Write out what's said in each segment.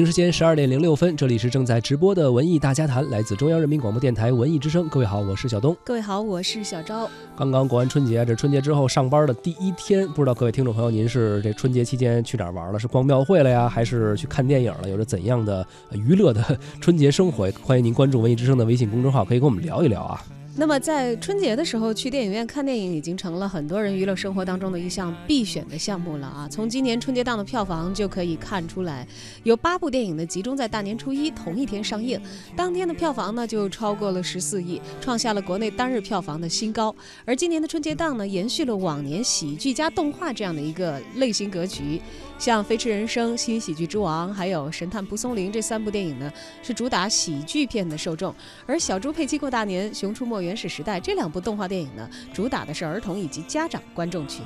京时间十二点零六分，这里是正在直播的文艺大家谈，来自中央人民广播电台文艺之声。各位好，我是小东。各位好，我是小昭。刚刚过完春节，这春节之后上班的第一天，不知道各位听众朋友，您是这春节期间去哪儿玩了？是逛庙会了呀，还是去看电影了？有着怎样的呃娱乐的 春节生活？欢迎您关注文艺之声的微信公众号，可以跟我们聊一聊啊。那么在春节的时候去电影院看电影，已经成了很多人娱乐生活当中的一项必选的项目了啊！从今年春节档的票房就可以看出来，有八部电影呢集中在大年初一同一天上映，当天的票房呢就超过了十四亿，创下了国内单日票房的新高。而今年的春节档呢，延续了往年喜剧加动画这样的一个类型格局，像《飞驰人生》《新喜剧之王》还有《神探蒲松龄》这三部电影呢，是主打喜剧片的受众，而《小猪佩奇过大年》《熊出没原始时代》这两部动画电影呢，主打的是儿童以及家长观众群。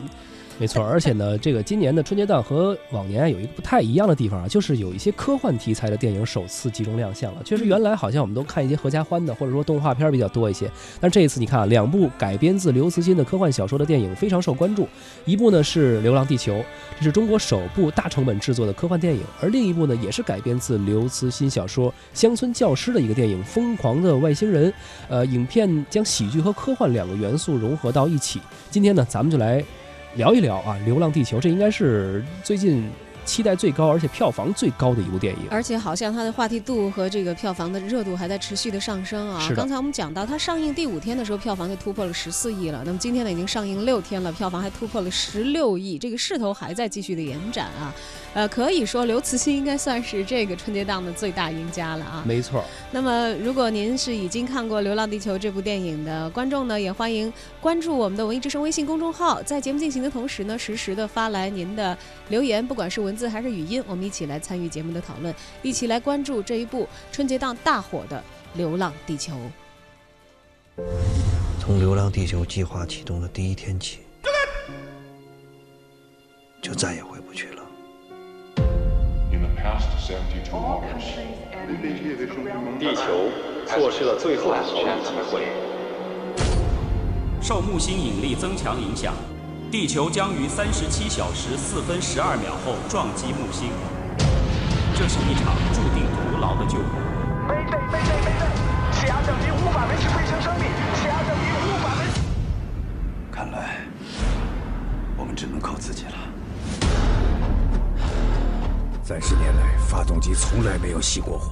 没错，而且呢，这个今年的春节档和往年有一个不太一样的地方啊，就是有一些科幻题材的电影首次集中亮相了。确实，原来好像我们都看一些合家欢的，或者说动画片比较多一些，但这一次你看啊，两部改编自刘慈欣的科幻小说的电影非常受关注。一部呢是《流浪地球》，这是中国首部大成本制作的科幻电影，而另一部呢也是改编自刘慈欣小说《乡村教师》的一个电影《疯狂的外星人》。呃，影片将喜剧和科幻两个元素融合到一起。今天呢，咱们就来。聊一聊啊，《流浪地球》这应该是最近期待最高，而且票房最高的一部电影。而且好像它的话题度和这个票房的热度还在持续的上升啊。刚才我们讲到，它上映第五天的时候，票房就突破了十四亿了。那么今天呢，已经上映六天了，票房还突破了十六亿，这个势头还在继续的延展啊。呃，可以说刘慈欣应该算是这个春节档的最大赢家了啊。没错，那么，如果您是已经看过《流浪地球》这部电影的观众呢，也欢迎关注我们的文艺之声微信公众号，在节目进行的同时呢，实时的发来您的留言，不管是文字还是语音，我们一起来参与节目的讨论，一起来关注这一部春节档大火的《流浪地球》。从《流浪地球》计划启动的第一天起，就再也回不去了。In the past 72 hours, 地球错失了最后的逃离机会。受木星引力增强影响，地球将于三十七小时四分十二秒后撞击木星。这是一场注定徒劳的救援。mayday mayday mayday，气压降低无法维持飞行生命，气压降低无法维持。看来我们只能靠自己了。三十年来，发动机从来没有熄过火，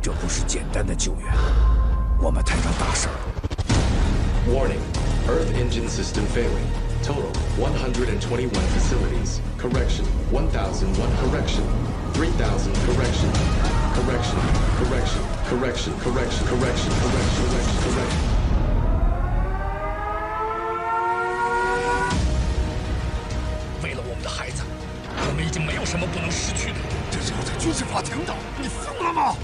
这不是简单的救援，我们摊上大事儿了。Warning: Earth engine system failing. Total 121 facilities. Correction: 1,001 correction. 3,000 correction. Correction. Correction. Correction. Correction. Correction. Correction. Correction. Correction. 为了我们的孩子，我们已经没有什么不能失去的。这是要在军事法庭打，你疯了吗？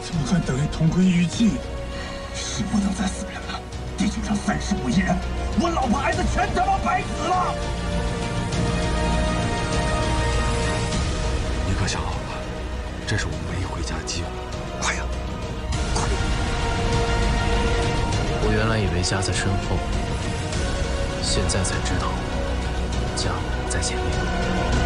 怎么还等于同归于尽？是不能再死人了。地球上三十五亿人，我老婆孩子全他妈白死了。你可想好了？这是我们唯一回家的机会。快呀，快！我原来以为家在身后，现在才知道家在前面。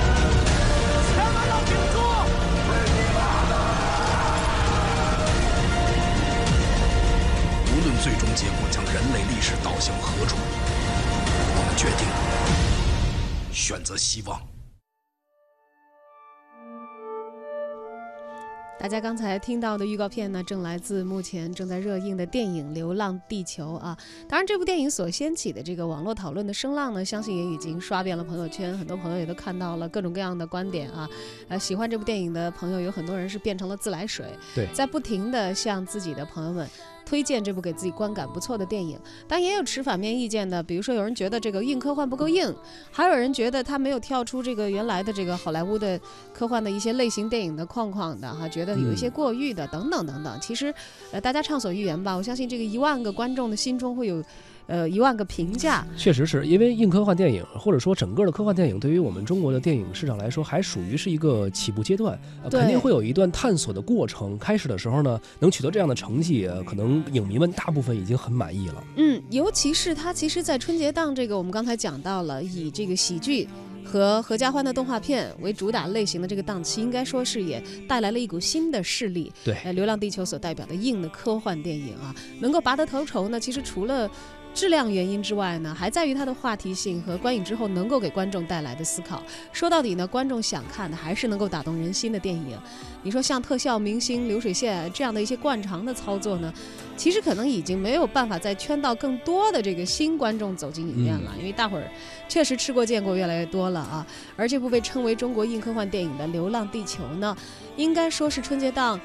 希望。大家刚才听到的预告片呢，正来自目前正在热映的电影《流浪地球》啊。当然，这部电影所掀起的这个网络讨论的声浪呢，相信也已经刷遍了朋友圈，很多朋友也都看到了各种各样的观点啊。呃，喜欢这部电影的朋友有很多人是变成了自来水，对在不停的向自己的朋友们推荐这部给自己观感不错的电影。但也有持反面意见的，比如说有人觉得这个硬科幻不够硬，还有人觉得他没有跳出这个原来的这个好莱坞的科幻的一些类型电影的框框的哈，觉得有一些过誉的等等等等。其实，呃，大家畅所欲言吧。我相信这个一万个观众的心中会有。呃一万个评价。确实是因为硬科幻电影，或者说整个的科幻电影，对于我们中国的电影市场来说，还属于是一个起步阶段，呃、肯定会有一段探索的过程。开始的时候呢，能取得这样的成绩，呃、可能影迷们大部分已经很满意了。嗯，尤其是它其实，在春节档这个，我们刚才讲到了，以这个喜剧。和合家欢的动画片为主打类型的这个档期，应该说是也带来了一股新的势力。对，呃，《流浪地球》所代表的硬的科幻电影啊，能够拔得头筹呢，其实除了质量原因之外呢，还在于它的话题性和观影之后能够给观众带来的思考。说到底呢，观众想看的还是能够打动人心的电影。你说像特效明星、流水线这样的一些惯常的操作呢，其实可能已经没有办法再圈到更多的这个新观众走进影院了，因为大伙儿确实吃过见过越来越多了啊。而这部被称为中国硬科幻电影的《流浪地球》呢，应该说是春节档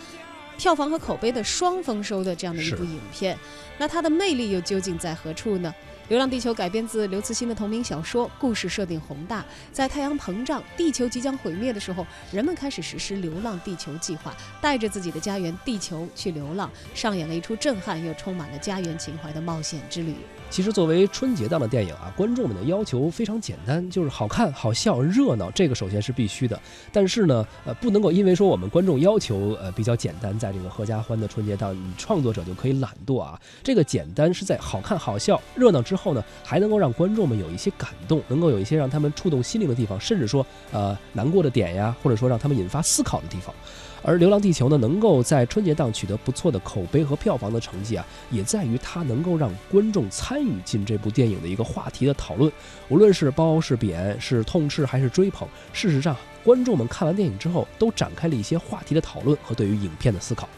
票房和口碑的双丰收的这样的一部影片。那它的魅力又究竟在何处呢？《流浪地球》改编自刘慈欣的同名小说，故事设定宏大。在太阳膨胀、地球即将毁灭的时候，人们开始实施“流浪地球”计划，带着自己的家园地球去流浪，上演了一出震撼又充满了家园情怀的冒险之旅。其实，作为春节档的电影啊，观众们的要求非常简单，就是好看、好笑、热闹，这个首先是必须的。但是呢，呃，不能够因为说我们观众要求呃比较简单，在这个合家欢的春节档，你创作者就可以懒惰啊。这个简单是在好看、好笑、热闹之后后呢，还能够让观众们有一些感动，能够有一些让他们触动心灵的地方，甚至说呃难过的点呀，或者说让他们引发思考的地方。而《流浪地球》呢，能够在春节档取得不错的口碑和票房的成绩啊，也在于它能够让观众参与进这部电影的一个话题的讨论。无论是褒是贬，是痛斥还是追捧，事实上，观众们看完电影之后，都展开了一些话题的讨论和对于影片的思考。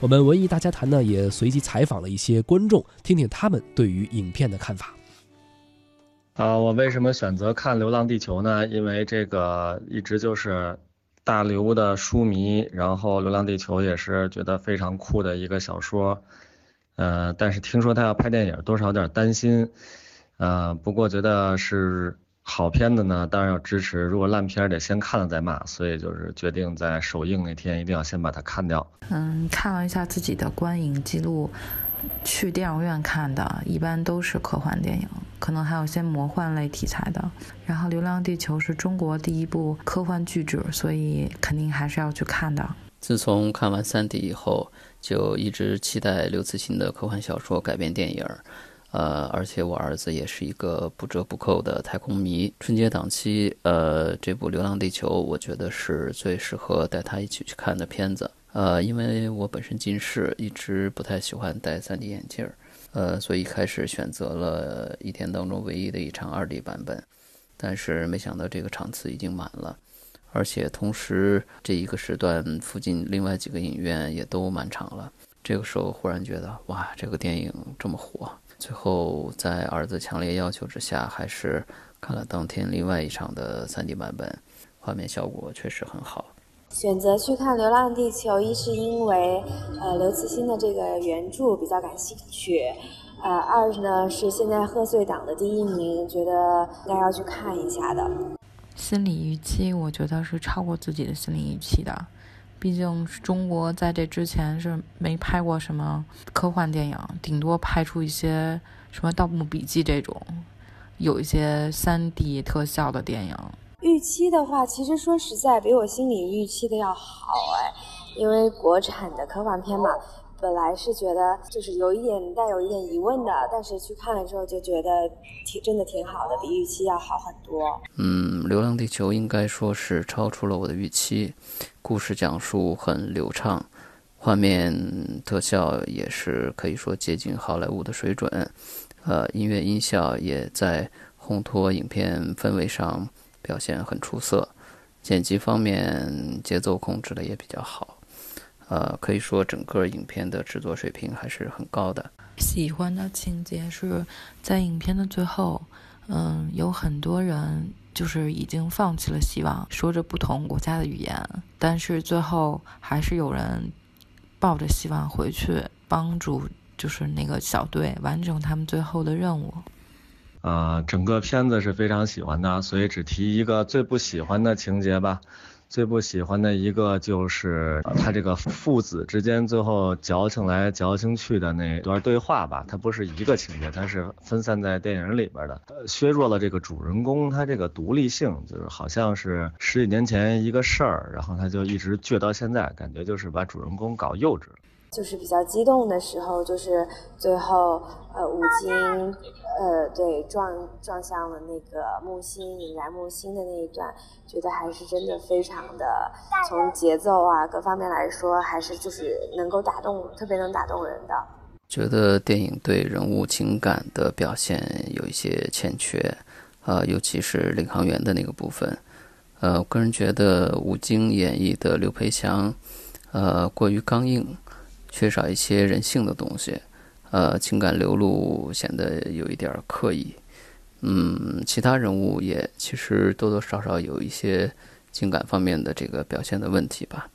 我们文艺大家谈呢，也随机采访了一些观众，听听他们对于影片的看法。啊，我为什么选择看《流浪地球》呢？因为这个一直就是大刘的书迷，然后《流浪地球》也是觉得非常酷的一个小说。呃，但是听说他要拍电影，多少有点担心。呃，不过觉得是好片子呢，当然要支持。如果烂片得先看了再骂，所以就是决定在首映那天一定要先把它看掉。嗯，看了一下自己的观影记录。去电影院看的，一般都是科幻电影，可能还有些魔幻类题材的。然后《流浪地球》是中国第一部科幻巨制，所以肯定还是要去看的。自从看完《三体》以后，就一直期待刘慈欣的科幻小说改编电影。呃，而且我儿子也是一个不折不扣的太空迷。春节档期，呃，这部《流浪地球》，我觉得是最适合带他一起去看的片子。呃，因为我本身近视，一直不太喜欢戴 3D 眼镜儿，呃，所以开始选择了一天当中唯一的一场 2D 版本，但是没想到这个场次已经满了，而且同时这一个时段附近另外几个影院也都满场了。这个时候忽然觉得，哇，这个电影这么火！最后在儿子强烈要求之下，还是看了当天另外一场的 3D 版本，画面效果确实很好。选择去看《流浪地球》，一是因为，呃，刘慈欣的这个原著比较感兴趣，呃，二呢是现在贺岁档的第一名，觉得应该要去看一下的。心理预期，我觉得是超过自己的心理预期的，毕竟中国在这之前是没拍过什么科幻电影，顶多拍出一些什么《盗墓笔记》这种，有一些 3D 特效的电影。预期的话，其实说实在，比我心里预期的要好哎，因为国产的科幻片嘛，本来是觉得就是有一点带有一点疑问的，但是去看了之后就觉得挺真的挺好的，比预期要好很多。嗯，《流浪地球》应该说是超出了我的预期，故事讲述很流畅，画面特效也是可以说接近好莱坞的水准，呃，音乐音效也在烘托影片氛围上。表现很出色，剪辑方面节奏控制的也比较好，呃，可以说整个影片的制作水平还是很高的。喜欢的情节是在影片的最后，嗯，有很多人就是已经放弃了希望，说着不同国家的语言，但是最后还是有人抱着希望回去帮助，就是那个小队完成他们最后的任务。啊，整个片子是非常喜欢的，所以只提一个最不喜欢的情节吧。最不喜欢的一个就是他这个父子之间最后矫情来矫情去的那段对话吧，它不是一个情节，它是分散在电影里边的，削弱了这个主人公他这个独立性，就是好像是十几年前一个事儿，然后他就一直倔到现在，感觉就是把主人公搞幼稚了。就是比较激动的时候，就是最后呃吴京呃对撞撞向了那个木星引燃木星的那一段，觉得还是真的非常的从节奏啊各方面来说，还是就是能够打动，特别能打动人的。觉得电影对人物情感的表现有一些欠缺，呃，尤其是领航员的那个部分，呃，我个人觉得吴京演绎的刘培强，呃，过于刚硬。缺少一些人性的东西，呃，情感流露显得有一点刻意。嗯，其他人物也其实多多少少有一些情感方面的这个表现的问题吧。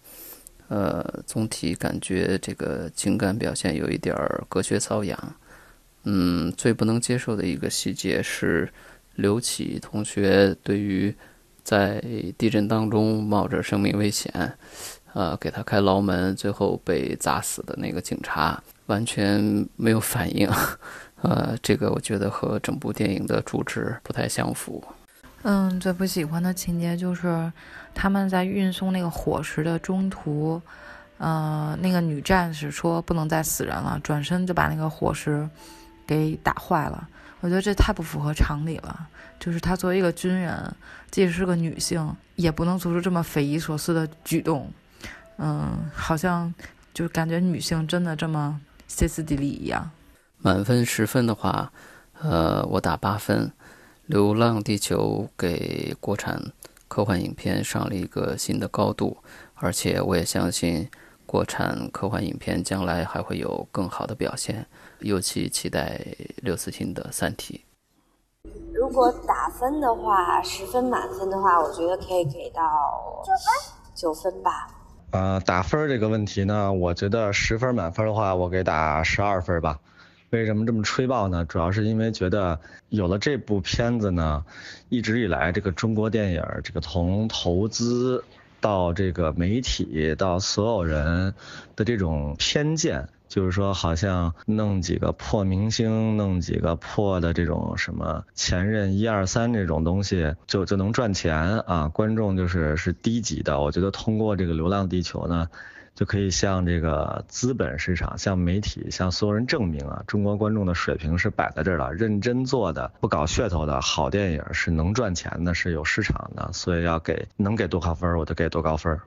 呃，总体感觉这个情感表现有一点隔靴搔痒。嗯，最不能接受的一个细节是刘启同学对于在地震当中冒着生命危险。呃，给他开牢门，最后被砸死的那个警察完全没有反应，呃，这个我觉得和整部电影的主旨不太相符。嗯，最不喜欢的情节就是他们在运送那个伙食的中途，呃，那个女战士说不能再死人了，转身就把那个伙食给打坏了。我觉得这太不符合常理了。就是她作为一个军人，即使是个女性，也不能做出这么匪夷所思的举动。嗯，好像就感觉女性真的这么歇斯底里一样。满分十分的话，呃，我打八分。《流浪地球》给国产科幻影片上了一个新的高度，而且我也相信国产科幻影片将来还会有更好的表现，尤其期待刘慈欣的《三体》。如果打分的话，十分满分的话，我觉得可以给到九分，九分吧。呃，打分这个问题呢，我觉得十分满分的话，我给打十二分吧。为什么这么吹爆呢？主要是因为觉得有了这部片子呢，一直以来这个中国电影，这个从投资到这个媒体到所有人的这种偏见。就是说，好像弄几个破明星，弄几个破的这种什么前任一二三这种东西，就就能赚钱啊？观众就是是低级的。我觉得通过这个《流浪地球》呢，就可以向这个资本市场、向媒体、向所有人证明啊，中国观众的水平是摆在这儿了，认真做的、不搞噱头的好电影是能赚钱的，是有市场的。所以要给能给多高分，我就给多高分。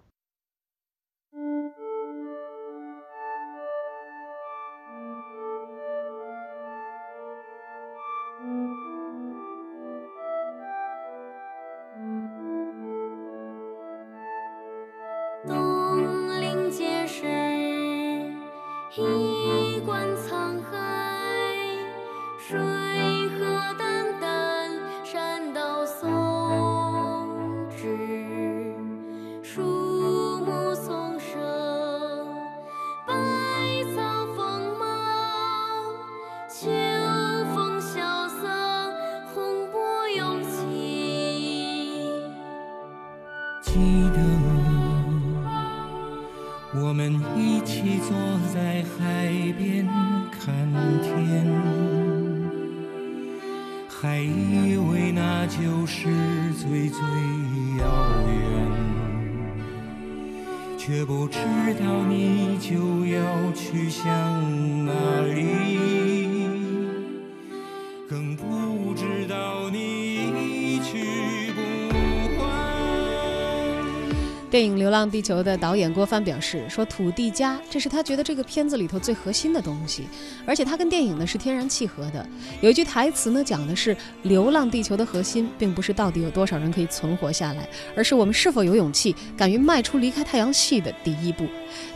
遥远，却不知道你就要去向哪里。电影《流浪地球》的导演郭帆表示说：“土地家，这是他觉得这个片子里头最核心的东西，而且他跟电影呢是天然契合的。有一句台词呢，讲的是《流浪地球》的核心，并不是到底有多少人可以存活下来，而是我们是否有勇气敢于迈出离开太阳系的第一步。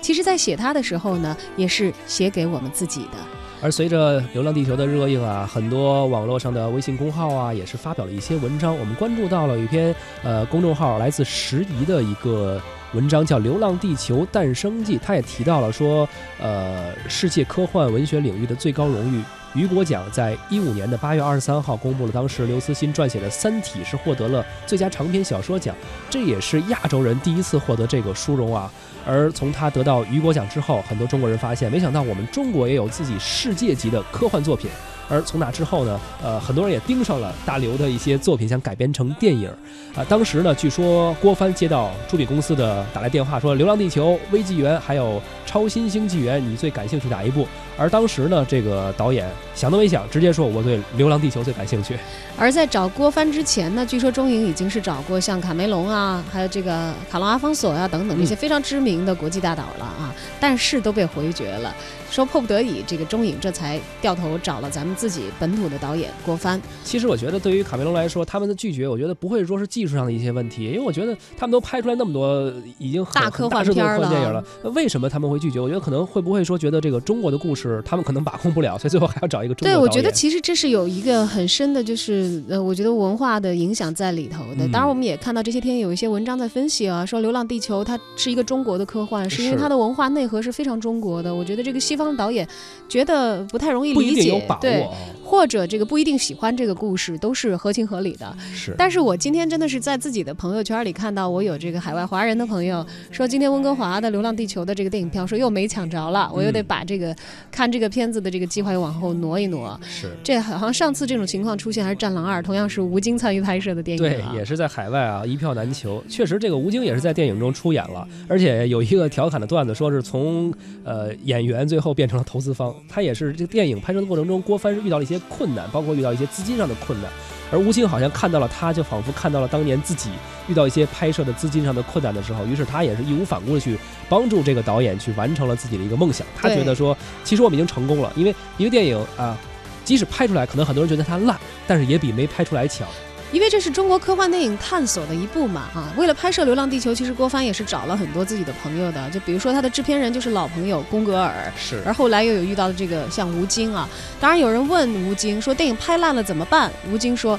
其实，在写它的时候呢，也是写给我们自己的。”而随着《流浪地球》的热映啊，很多网络上的微信公号啊，也是发表了一些文章。我们关注到了一篇呃公众号来自时宜的一个文章，叫《流浪地球诞生记》。他也提到了说，呃，世界科幻文学领域的最高荣誉雨果奖在一五年的八月二十三号公布了，当时刘慈欣撰写的《三体》是获得了最佳长篇小说奖，这也是亚洲人第一次获得这个殊荣啊。而从他得到雨果奖之后，很多中国人发现，没想到我们中国也有自己世界级的科幻作品。而从那之后呢，呃，很多人也盯上了大刘的一些作品，想改编成电影。啊，当时呢，据说郭帆接到出品公司的打来电话，说《流浪地球》《危纪元》还有《超新星纪元》，你最感兴趣哪一部？而当时呢，这个导演想都没想，直接说我对《流浪地球》最感兴趣。而在找郭帆之前呢，据说中影已经是找过像卡梅隆啊，还有这个卡隆阿方索呀等等这些非常知名的国际大导了啊，但是都被回绝了。说迫不得已，这个中影这才掉头找了咱们自己本土的导演郭帆。其实我觉得，对于卡梅隆来说，他们的拒绝，我觉得不会说是技术上的一些问题，因为我觉得他们都拍出来那么多已经大科幻片了，电影了，为什么他们会拒绝？我觉得可能会不会说觉得这个中国的故事他们可能把控不了，所以最后还要找一个中国对，我觉得其实这是有一个很深的，就是呃，我觉得文化的影响在里头的。当然，我们也看到这些天有一些文章在分析啊，说《流浪地球》它是一个中国的科幻，是因为它的文化内核是非常中国的。我觉得这个西方导演。觉得不太容易理解，对，或者这个不一定喜欢这个故事，都是合情合理的。是，但是我今天真的是在自己的朋友圈里看到，我有这个海外华人的朋友说，今天温哥华的《流浪地球》的这个电影票说又没抢着了，我又得把这个看这个片子的这个计划又往后挪一挪。是，这好像上次这种情况出现还是《战狼二》，同样是吴京参与拍摄的电影，对，也是在海外啊，一票难求。确实，这个吴京也是在电影中出演了，而且有一个调侃的段子，说是从呃演员最后变成了投资方。他也是这个电影拍摄的过程中，郭帆是遇到了一些困难，包括遇到一些资金上的困难，而吴京好像看到了他，就仿佛看到了当年自己遇到一些拍摄的资金上的困难的时候，于是他也是义无反顾的去帮助这个导演去完成了自己的一个梦想。他觉得说，其实我们已经成功了，因为一个电影啊，即使拍出来，可能很多人觉得它烂，但是也比没拍出来强。因为这是中国科幻电影探索的一步嘛，啊，为了拍摄《流浪地球》，其实郭帆也是找了很多自己的朋友的，就比如说他的制片人就是老朋友宫格尔，是，而后来又有遇到的这个像吴京啊，当然有人问吴京说电影拍烂了怎么办？吴京说，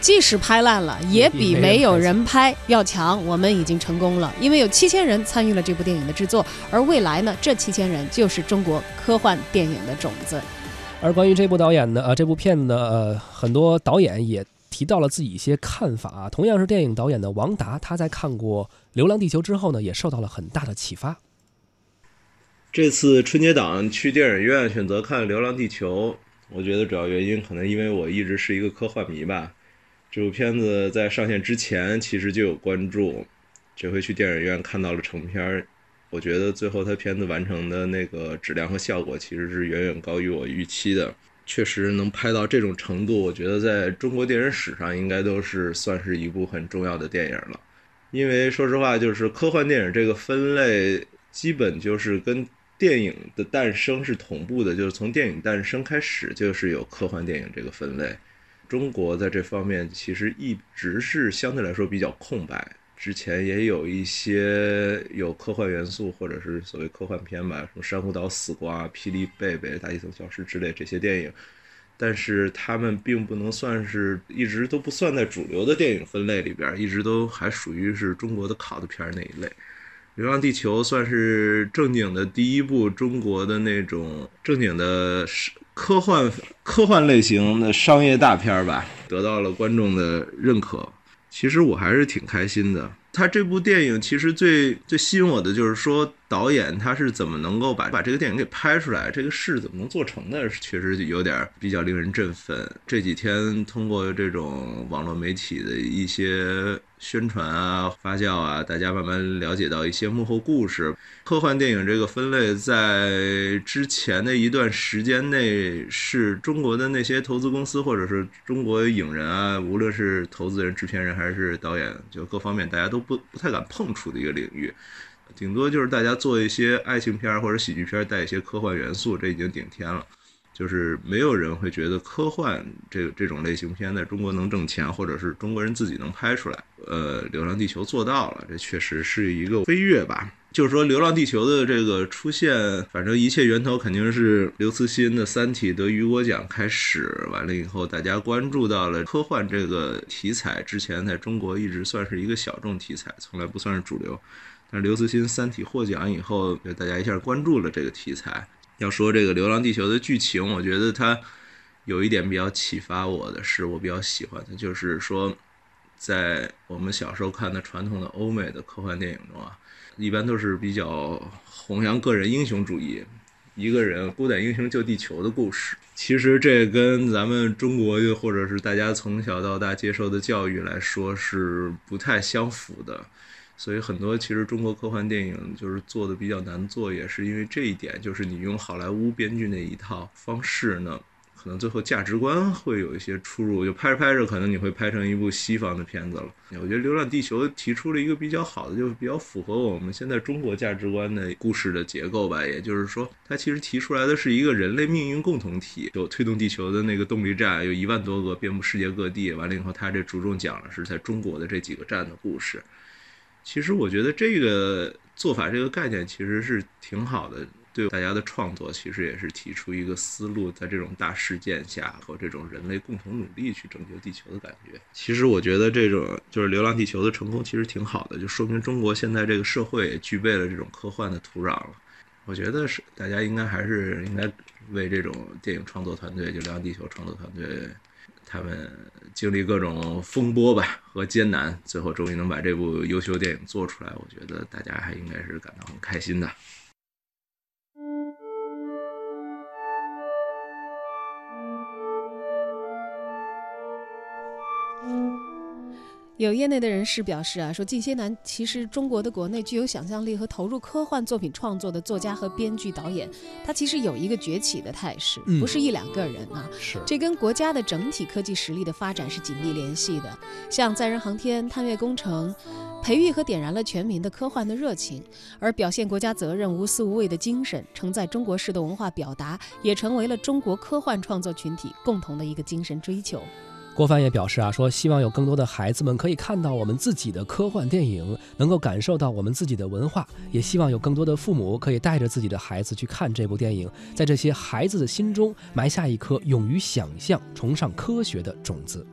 即使拍烂了，也比没有人拍要强，我们已经成功了，因为有七千人参与了这部电影的制作，而未来呢，这七千人就是中国科幻电影的种子。而关于这部导演呢，呃，这部片子呢，呃，很多导演也。提到了自己一些看法啊，同样是电影导演的王达，他在看过《流浪地球》之后呢，也受到了很大的启发。这次春节档去电影院选择看《流浪地球》，我觉得主要原因可能因为我一直是一个科幻迷吧。这部片子在上线之前其实就有关注，这回去电影院看到了成片，我觉得最后他片子完成的那个质量和效果其实是远远高于我预期的。确实能拍到这种程度，我觉得在中国电影史上应该都是算是一部很重要的电影了。因为说实话，就是科幻电影这个分类，基本就是跟电影的诞生是同步的，就是从电影诞生开始就是有科幻电影这个分类。中国在这方面其实一直是相对来说比较空白。之前也有一些有科幻元素，或者是所谓科幻片吧，什么《珊瑚岛死光》《霹雳贝贝》《大气层消失》之类这些电影，但是他们并不能算是一直都不算在主流的电影分类里边，一直都还属于是中国的考的片那一类。《流浪地球》算是正经的第一部中国的那种正经的科幻科幻类型的商业大片吧，得到了观众的认可。其实我还是挺开心的。他这部电影其实最最吸引我的就是说，导演他是怎么能够把把这个电影给拍出来，这个事怎么能做成的，确实有点比较令人振奋。这几天通过这种网络媒体的一些。宣传啊，发酵啊，大家慢慢了解到一些幕后故事。科幻电影这个分类在之前的一段时间内，是中国的那些投资公司或者是中国影人啊，无论是投资人、制片人还是导演，就各方面大家都不不太敢碰触的一个领域。顶多就是大家做一些爱情片或者喜剧片，带一些科幻元素，这已经顶天了。就是没有人会觉得科幻这这种类型片在中国能挣钱，或者是中国人自己能拍出来。呃，《流浪地球》做到了，这确实是一个飞跃吧。就是说，《流浪地球》的这个出现，反正一切源头肯定是刘慈欣的《三体》得雨果奖开始，完了以后，大家关注到了科幻这个题材。之前在中国一直算是一个小众题材，从来不算是主流。但是刘慈欣《三体》获奖以后，就大家一下关注了这个题材。要说这个《流浪地球》的剧情，我觉得它有一点比较启发我的是，我比较喜欢的，就是说，在我们小时候看的传统的欧美的科幻电影中啊，一般都是比较弘扬个人英雄主义，一个人孤胆英雄救地球的故事。其实这跟咱们中国或者是大家从小到大接受的教育来说是不太相符的。所以很多其实中国科幻电影就是做的比较难做，也是因为这一点，就是你用好莱坞编剧那一套方式呢，可能最后价值观会有一些出入，就拍着拍着，可能你会拍成一部西方的片子了。我觉得《流浪地球》提出了一个比较好的，就是比较符合我们现在中国价值观的故事的结构吧。也就是说，它其实提出来的是一个人类命运共同体，有推动地球的那个动力站，有一万多个遍布世界各地。完了以后，它这着重讲的是在中国的这几个站的故事。其实我觉得这个做法、这个概念其实是挺好的，对大家的创作其实也是提出一个思路，在这种大事件下和这种人类共同努力去拯救地球的感觉。其实我觉得这种就是《流浪地球》的成功其实挺好的，就说明中国现在这个社会也具备了这种科幻的土壤了。我觉得是大家应该还是应该为这种电影创作团队，就《流浪地球》创作团队。他们经历各种风波吧和艰难，最后终于能把这部优秀电影做出来，我觉得大家还应该是感到很开心的。有业内的人士表示啊，说近些年其实中国的国内具有想象力和投入科幻作品创作的作家和编剧导演，他其实有一个崛起的态势，不是一两个人啊，是这跟国家的整体科技实力的发展是紧密联系的。像载人航天、探月工程，培育和点燃了全民的科幻的热情，而表现国家责任、无私无畏的精神，承载中国式的文化表达，也成为了中国科幻创作群体共同的一个精神追求。郭帆也表示啊，说希望有更多的孩子们可以看到我们自己的科幻电影，能够感受到我们自己的文化，也希望有更多的父母可以带着自己的孩子去看这部电影，在这些孩子的心中埋下一颗勇于想象、崇尚科学的种子。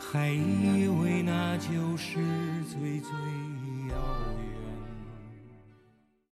还以为那就是最最。